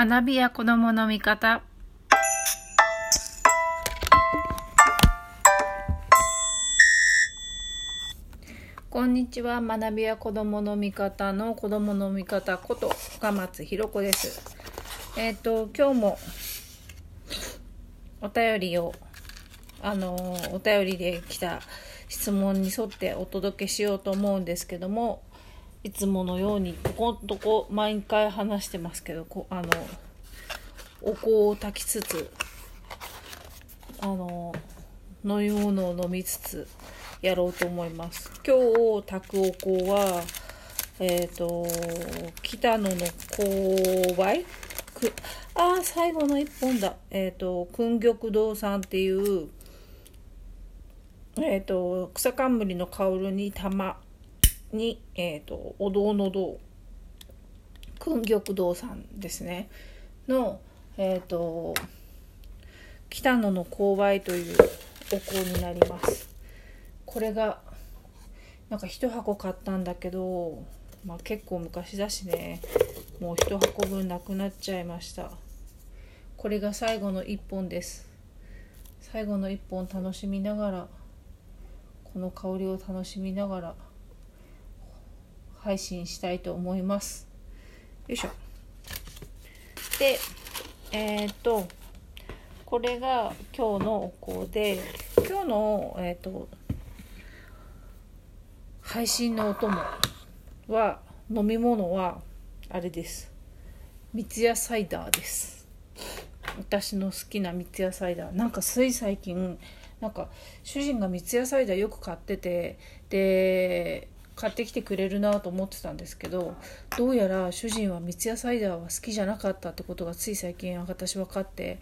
学びや子供の見方。こんにちは。学びや子供の見方の子供の見方こと深松ひ子です。えっ、と今日もお便りをあのお便りで来た質問に沿ってお届けしようと思うんですけどもいつものようにここんとこ毎回話してますけどこあのお香を焚きつつあの飲み物を飲みつつやろうと思います。今日炊くお香はえっ、と北野の勾配くああ最後の一本だ。えっ、と訓玉堂さんっていうえっ、と草冠の香るに玉。に、えーと、お堂の堂訓玉堂さんですね。の、えーと、北野の勾配というお香になります。これがなんか1箱買ったんだけど、まあ、結構昔だしね。もう1箱分なくなっちゃいました。これが最後の1本です。最後の1本楽しみながらこの香りを楽しみながら。配信したいと思います。よいしょ。で、えっ、と、これが今日のお香で、今日の、えっ、と、配信のお供は、飲み物は、あれです。三ツ矢サイダーです。私の好きな三ツ矢サイダー。なんかつい最近、なんか主人が三ツ矢サイダーよく買ってて、で、買ってきてくれるなと思ってたんですけどどうやら主人は三ツ矢サイダーは好きじゃなかったってことがつい最近私分かって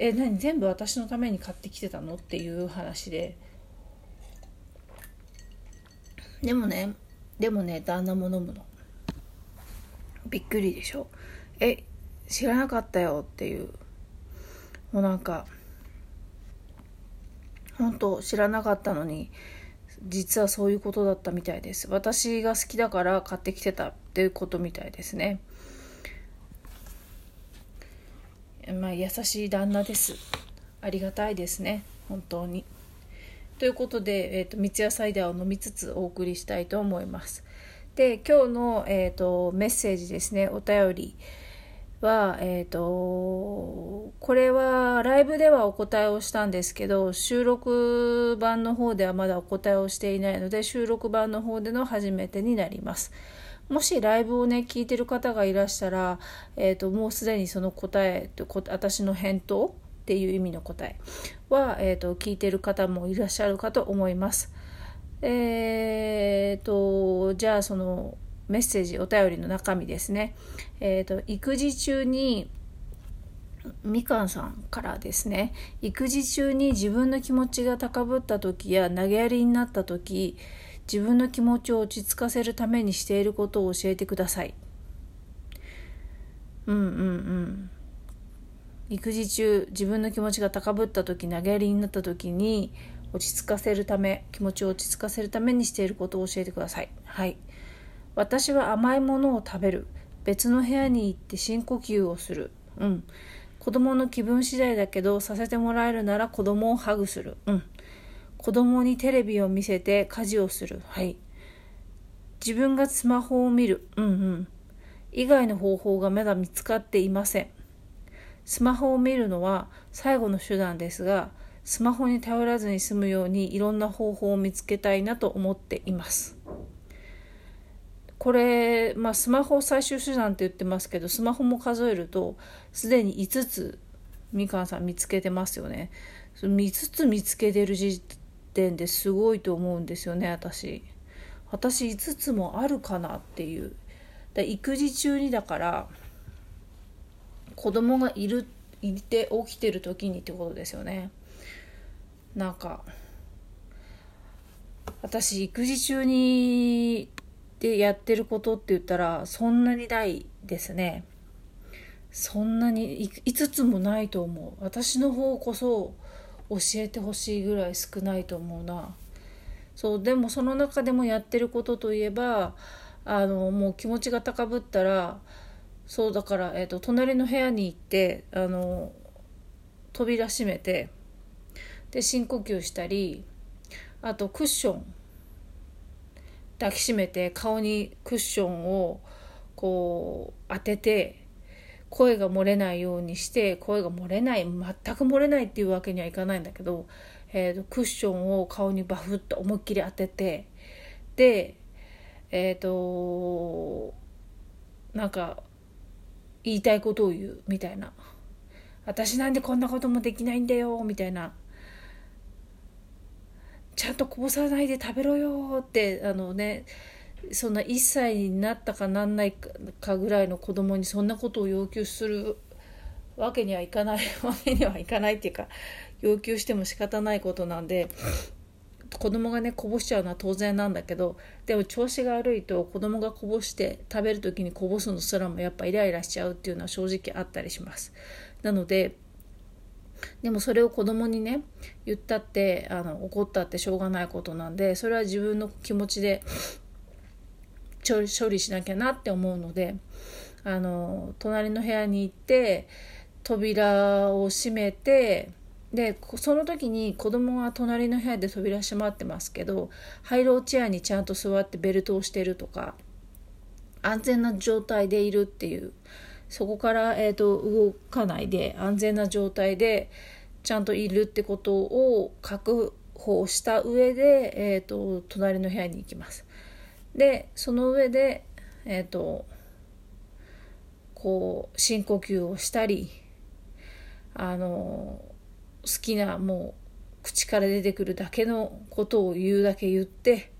え何全部私のために買ってきてたのっていう話で。でもねでもね旦那も飲むの。びっくりでしょ。え知らなかったよっていう。もうなんか本当知らなかったのに実はそういうことだったみたいです。私が好きだから買ってきてたっていうことみたいですね。まあ優しい旦那です。ありがたいですね。本当に。ということで、えーと、三ツ矢サイダーを飲みつつお送りしたいと思います。で今日の、えーとメッセージですね。お便り。は、え、ー、と、これはライブではお答えをしたんですけど、収録版の方ではまだお答えをしていないので、収録版の方での初めてになります。もしライブをね、聞いてる方がいらしたら、え、ー、と、もうすでにその答えと、私の返答っていう意味の答えは、え、ー、と、聞いてる方もいらっしゃるかと思います。えっ、と、じゃあその、メッセージお便りの中身ですね。えっ、ー、と育児中にみかんさんからですね育児中に自分の気持ちが高ぶった時や投げやりになった時自分の気持ちを落ち着かせるためにしていることを教えてください。うんうんうん育児中自分の気持ちが高ぶった時投げやりになった時に落ち着かせるため気持ちを落ち着かせるためにしていることを教えてください。はい私は甘いものを食べる。別の部屋に行って深呼吸をする。うん。子供の気分次第だけど、させてもらえるなら子供をハグする。うん。子供にテレビを見せて家事をする。はい。自分がスマホを見る。うんうん。以外の方法がまだ見つかっていません。スマホを見るのは最後の手段ですが、スマホに頼らずに済むようにいろんな方法を見つけたいなと思っています。これ、まあ、スマホ最終手段って言ってますけどスマホも数えるとすでに5つみかんさん見つけてますよね。5つ見つけてる時点ですごいと思うんですよね私。私5つもあるかなっていう。だ育児中にだから子供がいるいて起きてる時にってことですよね。なんか私育児中にでやってることって言ったらそんなにないですね。そんなに5つもないと思う。私の方こそ教えてほしいぐらい少ないと思うな。そうでもその中でもやってることといえばあのもう気持ちが高ぶったらそうだから、えーと、隣の部屋に行ってあの扉閉めてで深呼吸したりあとクッション抱きしめて顔にクッションをこう当てて声が漏れないようにして声が漏れない全く漏れないっていうわけにはいかないんだけど、えーと、クッションを顔にバフッと思いっきり当ててでえっ、ー、となんか言いたいことを言うみたいな私なんでこんなこともできないんだよみたいな。ちゃんとこぼさないで食べろよってあのねそんな1歳になったかなんないかぐらいの子供にそんなことを要求するわけにはいかない わけにはいかないっていうか要求しても仕方ないことなんで子供がねこぼしちゃうのは当然なんだけどでも調子が悪いと子供がこぼして食べる時にこぼすのすらもやっぱイライラしちゃうっていうのは正直あったりします。なのででもそれを子供にね言ったってあの怒ったってしょうがないことなんでそれは自分の気持ちで処理しなきゃなって思うのであの隣の部屋に行って扉を閉めてでその時に子供は隣の部屋で扉閉まってますけどハイローチェアにちゃんと座ってベルトをしてるとか安全な状態でいるっていうそこから、えーと、動かないで安全な状態でちゃんといるってことを確保した上で、えーと、隣の部屋に行きます。でその上で、えーとこう深呼吸をしたりあの好きなもう口から出てくるだけのことを言うだけ言って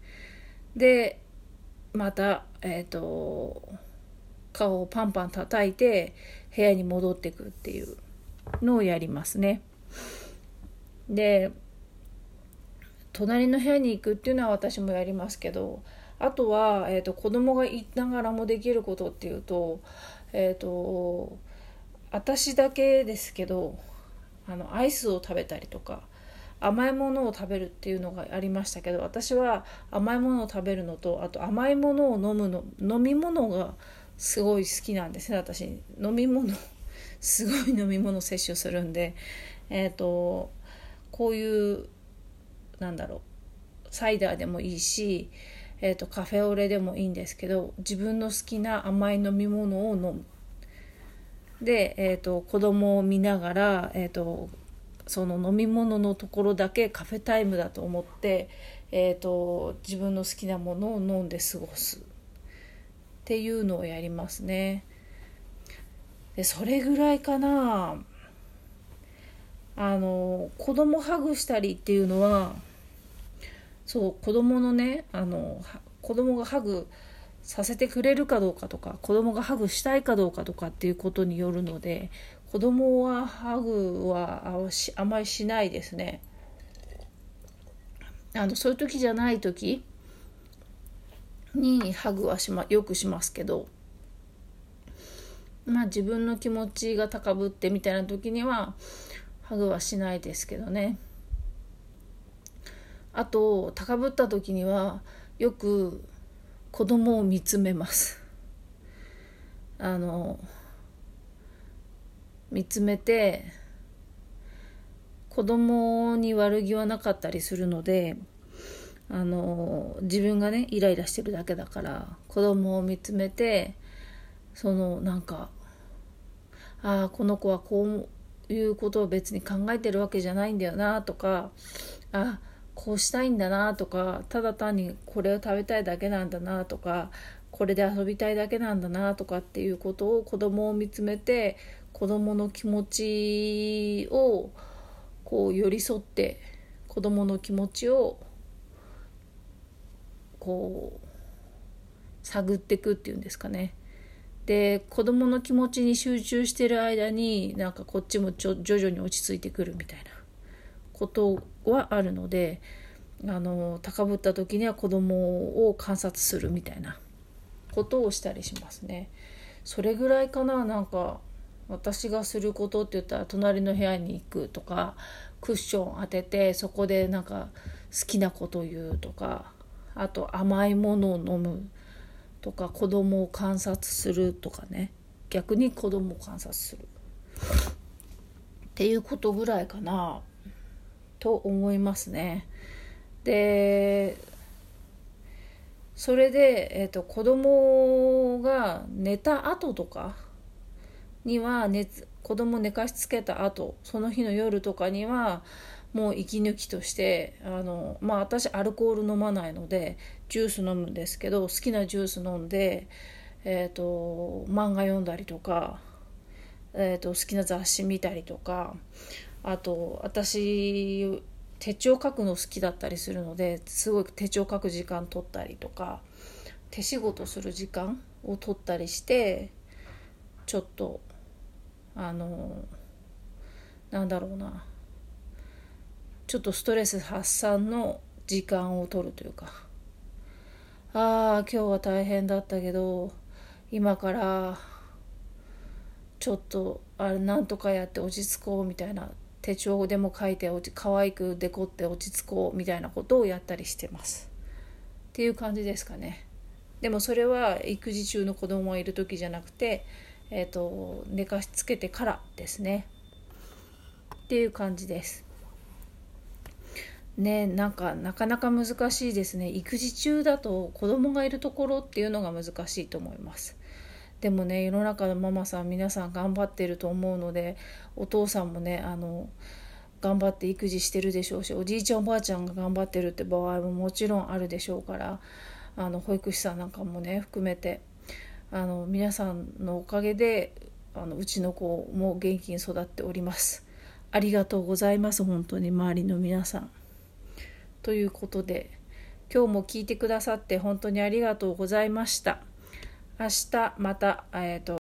でまたえっ、ー、と顔をパンパン叩いて部屋に戻ってくっていうのをやりますね。で隣の部屋に行くっていうのは私もやりますけどあとは、えーと、子供がいながらもできることっていうと,、えーと私だけですけどあのアイスを食べたりとか甘いものを食べるっていうのがありましたけど私は甘いものを食べるのとあと甘いものを飲むの飲み物がすごい好きなんですね私。飲み物。すごい飲み物摂取するんで。えっ、ー、とこういうなんだろう。サイダーでもいいし、えーと、カフェオレでもいいんですけど自分の好きな甘い飲み物を飲む。で、えーと、子供を見ながら、えーと、その飲み物のところだけカフェタイムだと思って、えーと、自分の好きなものを飲んで過ごす。っていうのをやりますね。でそれぐらいかなあの子供ハグしたりっていうのはそう子供のねあの子供がハグさせてくれるかどうかとか子供がハグしたいかどうかとかっていうことによるので子供はハグはあまりしないですね。あのそういう時じゃない時にハグはし、ま、よくしますけどまあ自分の気持ちが高ぶってみたいな時にはハグはしないですけどね。あと高ぶった時にはよく子供を見つめますあの見つめて子供に悪気はなかったりするのであの自分がねイライラしてるだけだから子供を見つめてそのなんかああこの子はこういうことを別に考えてるわけじゃないんだよなとかあこうしたいんだなとかただ単にこれを食べたいだけなんだなとかこれで遊びたいだけなんだなとかっていうことを子供を見つめて子供の気持ちをこう寄り添って子供の気持ちをこう探ってくっていうんですかね。で子供の気持ちに集中してる間になんかこっちもちょ徐々に落ち着いてくるみたいなことはあるのであの高ぶった時には子供を観察するみたいなことをしたりしますね。それぐらいかななんか私がすることって言ったら隣の部屋に行くとかクッション当ててそこでなんか好きなこと言うとかあと甘いものを飲むとか子供を観察するとかね逆に子供を観察するっていうことぐらいかなと思いますね。でそれで、えーと、子供が寝た後とかには寝子供寝かしつけた後その日の夜とかにはもう息抜きとしてあのまあ私アルコール飲まないのでジュース飲むんですけど好きなジュース飲んで、えーと、漫画読んだりとか、えーと好きな雑誌見たりとかあと私手帳書くの好きだったりするのですごい手帳書く時間取ったりとか手仕事する時間を取ったりしてちょっとあのなんだろうな。ちょっとストレス発散の時間を取るというか。ああ今日は大変だったけど今からちょっとあれなんとかやって落ち着こうみたいな手帳でも書いて可愛くデコって落ち着こうみたいなことをやったりしてます。っていう感じですかね。でもそれは育児中の子供がいる時じゃなくて、えーと、寝かしつけてからですね。っていう感じです。ねなんかなかなか難しいですね育児中だと子供がいるところっていうのが難しいと思いますでもね世の中のママさん皆さん頑張ってると思うのでお父さんもねあの頑張って育児してるでしょうしおじいちゃんおばあちゃんが頑張ってるって場合ももちろんあるでしょうからあの保育士さんなんかもね含めてあの皆さんのおかげであのうちの子も元気に育っております。ありがとうございます本当に周りの皆さん。ということで今日も聞いてくださって本当にありがとうございました。明日また、えーと